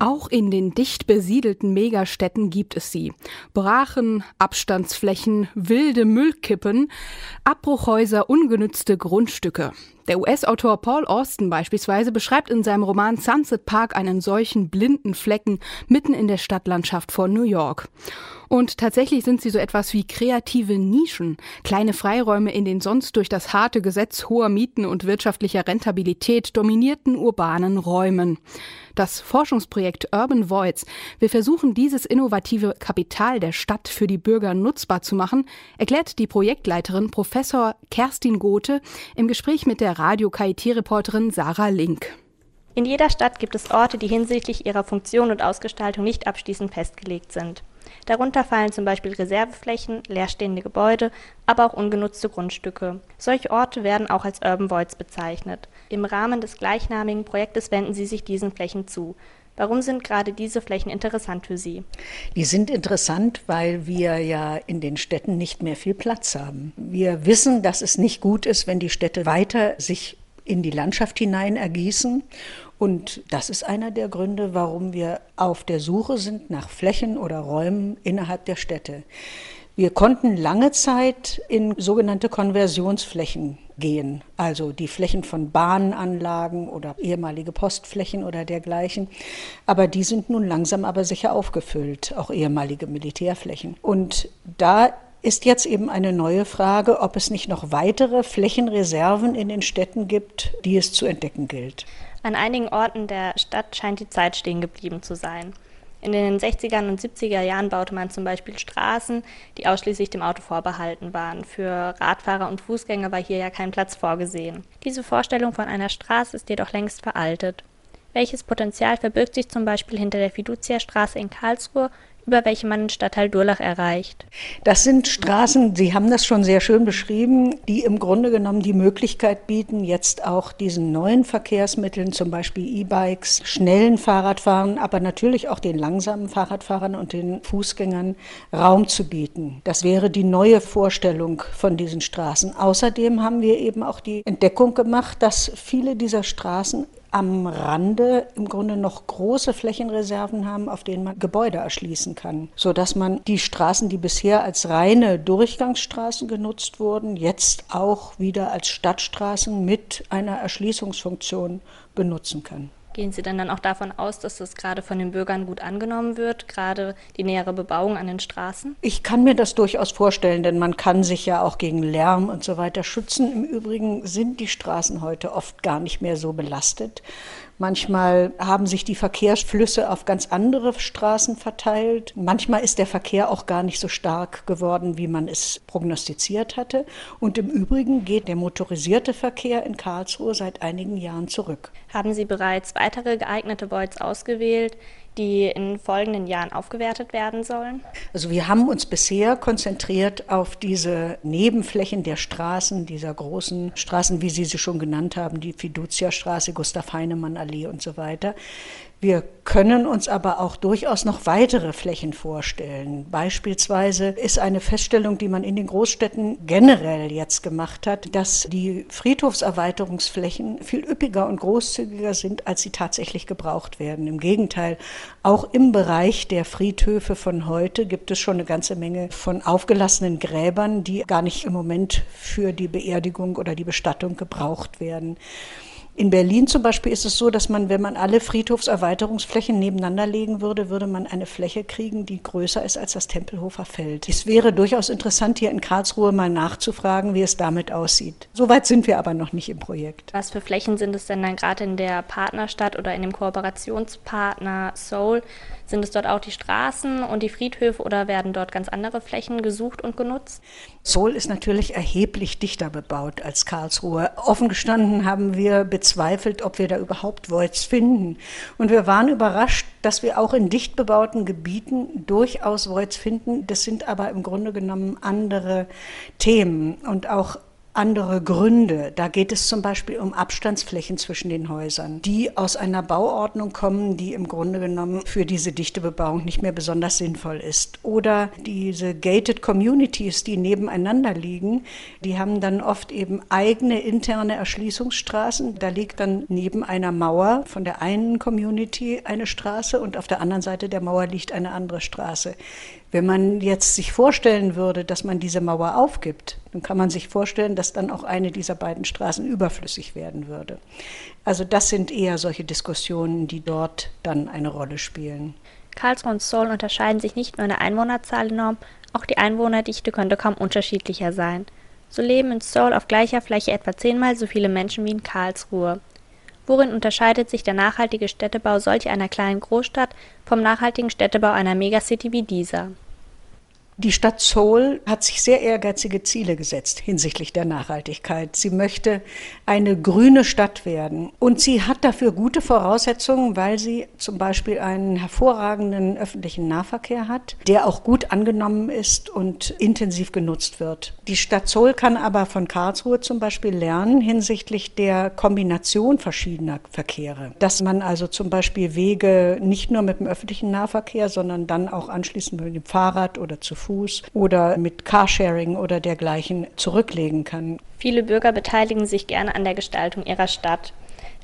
Auch in den dicht besiedelten Megastädten gibt es sie. Brachen, Abstandsflächen, wilde Müllkippen, Abbruchhäuser, ungenützte Grundstücke. Der US-Autor Paul Austin beispielsweise beschreibt in seinem Roman Sunset Park einen solchen blinden Flecken mitten in der Stadtlandschaft von New York. Und tatsächlich sind sie so etwas wie kreative Nischen, kleine Freiräume in den sonst durch das harte Gesetz hoher Mieten und wirtschaftlicher Rentabilität dominierten urbanen Räumen. Das Forschungsprojekt Urban Voids will versuchen, dieses innovative Kapital der Stadt für die Bürger nutzbar zu machen, erklärt die Projektleiterin Professor Kerstin Gothe im Gespräch mit der Radio-KIT-Reporterin Sarah Link. In jeder Stadt gibt es Orte, die hinsichtlich ihrer Funktion und Ausgestaltung nicht abschließend festgelegt sind. Darunter fallen zum Beispiel Reserveflächen, leerstehende Gebäude, aber auch ungenutzte Grundstücke. Solche Orte werden auch als Urban Voids bezeichnet. Im Rahmen des gleichnamigen Projektes wenden sie sich diesen Flächen zu. Warum sind gerade diese Flächen interessant für Sie? Die sind interessant, weil wir ja in den Städten nicht mehr viel Platz haben. Wir wissen, dass es nicht gut ist, wenn die Städte weiter sich in die Landschaft hinein ergießen. Und das ist einer der Gründe, warum wir auf der Suche sind nach Flächen oder Räumen innerhalb der Städte. Wir konnten lange Zeit in sogenannte Konversionsflächen gehen, also die Flächen von Bahnanlagen oder ehemalige Postflächen oder dergleichen. Aber die sind nun langsam aber sicher aufgefüllt, auch ehemalige Militärflächen. Und da ist jetzt eben eine neue Frage, ob es nicht noch weitere Flächenreserven in den Städten gibt, die es zu entdecken gilt. An einigen Orten der Stadt scheint die Zeit stehen geblieben zu sein. In den 60er und 70er Jahren baute man zum Beispiel Straßen, die ausschließlich dem Auto vorbehalten waren. Für Radfahrer und Fußgänger war hier ja kein Platz vorgesehen. Diese Vorstellung von einer Straße ist jedoch längst veraltet. Welches Potenzial verbirgt sich zum Beispiel hinter der Fiducia-Straße in Karlsruhe über welche man den Stadtteil Durlach erreicht. Das sind Straßen, Sie haben das schon sehr schön beschrieben, die im Grunde genommen die Möglichkeit bieten, jetzt auch diesen neuen Verkehrsmitteln, zum Beispiel E-Bikes, schnellen Fahrradfahren, aber natürlich auch den langsamen Fahrradfahrern und den Fußgängern Raum zu bieten. Das wäre die neue Vorstellung von diesen Straßen. Außerdem haben wir eben auch die Entdeckung gemacht, dass viele dieser Straßen am Rande im Grunde noch große Flächenreserven haben, auf denen man Gebäude erschließen kann, so dass man die Straßen, die bisher als reine Durchgangsstraßen genutzt wurden, jetzt auch wieder als Stadtstraßen mit einer Erschließungsfunktion benutzen kann. Gehen Sie denn dann auch davon aus, dass das gerade von den Bürgern gut angenommen wird, gerade die nähere Bebauung an den Straßen? Ich kann mir das durchaus vorstellen, denn man kann sich ja auch gegen Lärm und so weiter schützen. Im Übrigen sind die Straßen heute oft gar nicht mehr so belastet. Manchmal haben sich die Verkehrsflüsse auf ganz andere Straßen verteilt. Manchmal ist der Verkehr auch gar nicht so stark geworden, wie man es prognostiziert hatte. Und im Übrigen geht der motorisierte Verkehr in Karlsruhe seit einigen Jahren zurück. Haben Sie bereits weitere geeignete Voids ausgewählt, die in folgenden Jahren aufgewertet werden sollen? Also wir haben uns bisher konzentriert auf diese Nebenflächen der Straßen, dieser großen Straßen, wie Sie sie schon genannt haben, die Fiducia-Straße, Gustav-Heinemann-Allee und so weiter. Wir können uns aber auch durchaus noch weitere Flächen vorstellen. Beispielsweise ist eine Feststellung, die man in den Großstädten generell jetzt gemacht hat, dass die Friedhofserweiterungsflächen viel üppiger und großzügiger sind, als sie tatsächlich gebraucht werden. Im Gegenteil, auch im Bereich der Friedhöfe von heute gibt es schon eine ganze Menge von aufgelassenen Gräbern, die gar nicht im Moment für die Beerdigung oder die Bestattung gebraucht werden. In Berlin zum Beispiel ist es so, dass man, wenn man alle Friedhofserweiterungsflächen nebeneinander legen würde, würde man eine Fläche kriegen, die größer ist als das Tempelhofer Feld. Es wäre durchaus interessant, hier in Karlsruhe mal nachzufragen, wie es damit aussieht. Soweit sind wir aber noch nicht im Projekt. Was für Flächen sind es denn dann gerade in der Partnerstadt oder in dem Kooperationspartner Seoul? Sind es dort auch die Straßen und die Friedhöfe oder werden dort ganz andere Flächen gesucht und genutzt? Seoul ist natürlich erheblich dichter bebaut als Karlsruhe. Offen gestanden haben wir bezweifelt, ob wir da überhaupt Voids finden. Und wir waren überrascht, dass wir auch in dicht bebauten Gebieten durchaus Voids finden. Das sind aber im Grunde genommen andere Themen und auch andere Gründe. Da geht es zum Beispiel um Abstandsflächen zwischen den Häusern, die aus einer Bauordnung kommen, die im Grunde genommen für diese dichte Bebauung nicht mehr besonders sinnvoll ist. Oder diese gated Communities, die nebeneinander liegen, die haben dann oft eben eigene interne Erschließungsstraßen. Da liegt dann neben einer Mauer von der einen Community eine Straße und auf der anderen Seite der Mauer liegt eine andere Straße. Wenn man jetzt sich vorstellen würde, dass man diese Mauer aufgibt, dann kann man sich vorstellen, dass dann auch eine dieser beiden Straßen überflüssig werden würde. Also das sind eher solche Diskussionen, die dort dann eine Rolle spielen. Karlsruhe und Seoul unterscheiden sich nicht nur in der Einwohnerzahl enorm, auch die Einwohnerdichte könnte kaum unterschiedlicher sein. So leben in Seoul auf gleicher Fläche etwa zehnmal so viele Menschen wie in Karlsruhe. Worin unterscheidet sich der nachhaltige Städtebau solch einer kleinen Großstadt vom nachhaltigen Städtebau einer Megacity wie dieser? Die Stadt Seoul hat sich sehr ehrgeizige Ziele gesetzt hinsichtlich der Nachhaltigkeit. Sie möchte eine grüne Stadt werden. Und sie hat dafür gute Voraussetzungen, weil sie zum Beispiel einen hervorragenden öffentlichen Nahverkehr hat, der auch gut angenommen ist und intensiv genutzt wird. Die Stadt Seoul kann aber von Karlsruhe zum Beispiel lernen hinsichtlich der Kombination verschiedener Verkehre. Dass man also zum Beispiel Wege nicht nur mit dem öffentlichen Nahverkehr, sondern dann auch anschließend mit dem Fahrrad oder zu Fuß Fuß oder mit Carsharing oder dergleichen zurücklegen kann. Viele Bürger beteiligen sich gerne an der Gestaltung ihrer Stadt.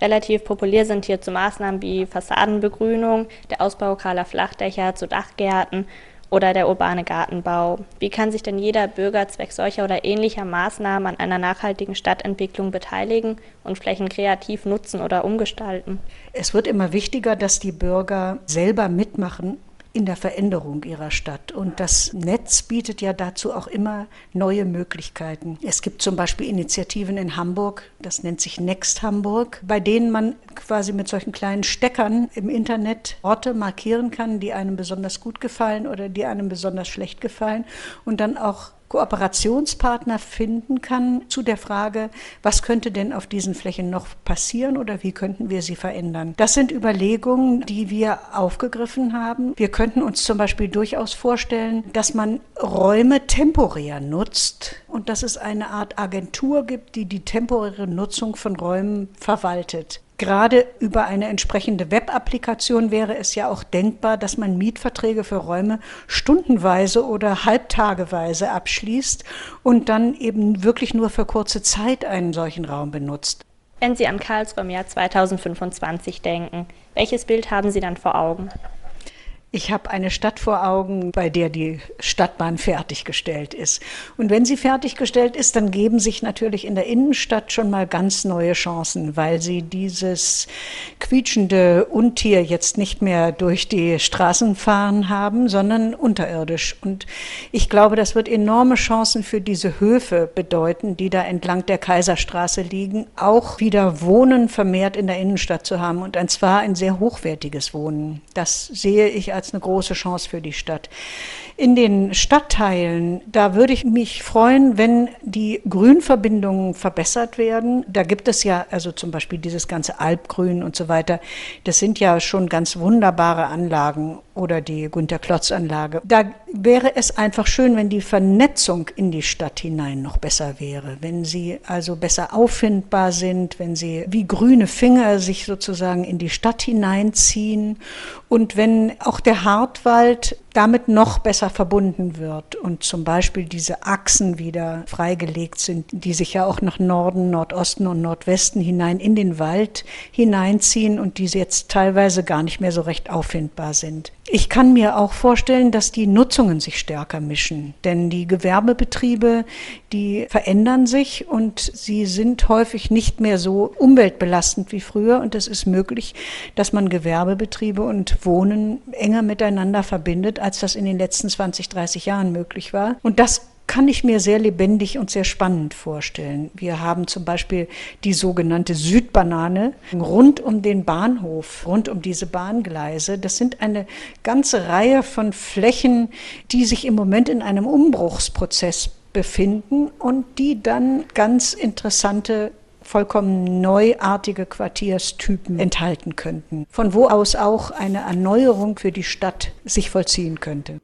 Relativ populär sind hierzu Maßnahmen wie Fassadenbegrünung, der Ausbau kahler Flachdächer zu Dachgärten oder der urbane Gartenbau. Wie kann sich denn jeder Bürger zwecks solcher oder ähnlicher Maßnahmen an einer nachhaltigen Stadtentwicklung beteiligen und Flächen kreativ nutzen oder umgestalten? Es wird immer wichtiger, dass die Bürger selber mitmachen in der Veränderung ihrer Stadt. Und das Netz bietet ja dazu auch immer neue Möglichkeiten. Es gibt zum Beispiel Initiativen in Hamburg, das nennt sich Next Hamburg, bei denen man quasi mit solchen kleinen Steckern im Internet Orte markieren kann, die einem besonders gut gefallen oder die einem besonders schlecht gefallen und dann auch Kooperationspartner finden kann zu der Frage, was könnte denn auf diesen Flächen noch passieren oder wie könnten wir sie verändern. Das sind Überlegungen, die wir aufgegriffen haben. Wir könnten uns zum Beispiel durchaus vorstellen, dass man Räume temporär nutzt und dass es eine Art Agentur gibt, die die temporäre Nutzung von Räumen verwaltet. Gerade über eine entsprechende Web-Applikation wäre es ja auch denkbar, dass man Mietverträge für Räume stundenweise oder halbtageweise abschließt und dann eben wirklich nur für kurze Zeit einen solchen Raum benutzt. Wenn Sie an Karlsruhe im Jahr 2025 denken, welches Bild haben Sie dann vor Augen? Ich habe eine Stadt vor Augen, bei der die Stadtbahn fertiggestellt ist. Und wenn sie fertiggestellt ist, dann geben sich natürlich in der Innenstadt schon mal ganz neue Chancen, weil sie dieses quietschende Untier jetzt nicht mehr durch die Straßen fahren haben, sondern unterirdisch. Und ich glaube, das wird enorme Chancen für diese Höfe bedeuten, die da entlang der Kaiserstraße liegen, auch wieder Wohnen vermehrt in der Innenstadt zu haben und zwar ein sehr hochwertiges Wohnen. Das sehe ich als eine große Chance für die Stadt. In den Stadtteilen, da würde ich mich freuen, wenn die Grünverbindungen verbessert werden. Da gibt es ja also zum Beispiel dieses ganze Alpgrün und so weiter. Das sind ja schon ganz wunderbare Anlagen oder die Günter-Klotz-Anlage. Da wäre es einfach schön, wenn die Vernetzung in die Stadt hinein noch besser wäre, wenn sie also besser auffindbar sind, wenn sie wie grüne Finger sich sozusagen in die Stadt hineinziehen und wenn auch der Hartwald damit noch besser verbunden wird und zum Beispiel diese Achsen wieder freigelegt sind, die sich ja auch nach Norden, Nordosten und Nordwesten hinein in den Wald hineinziehen und die jetzt teilweise gar nicht mehr so recht auffindbar sind. Ich kann mir auch vorstellen, dass die Nutzungen sich stärker mischen, denn die Gewerbebetriebe, die verändern sich und sie sind häufig nicht mehr so umweltbelastend wie früher und es ist möglich, dass man Gewerbebetriebe und Wohnen enger miteinander verbindet, als das in den letzten 20, 30 Jahren möglich war. Und das kann ich mir sehr lebendig und sehr spannend vorstellen. Wir haben zum Beispiel die sogenannte Südbanane rund um den Bahnhof, rund um diese Bahngleise. Das sind eine ganze Reihe von Flächen, die sich im Moment in einem Umbruchsprozess befinden und die dann ganz interessante vollkommen neuartige Quartierstypen enthalten könnten, von wo aus auch eine Erneuerung für die Stadt sich vollziehen könnte.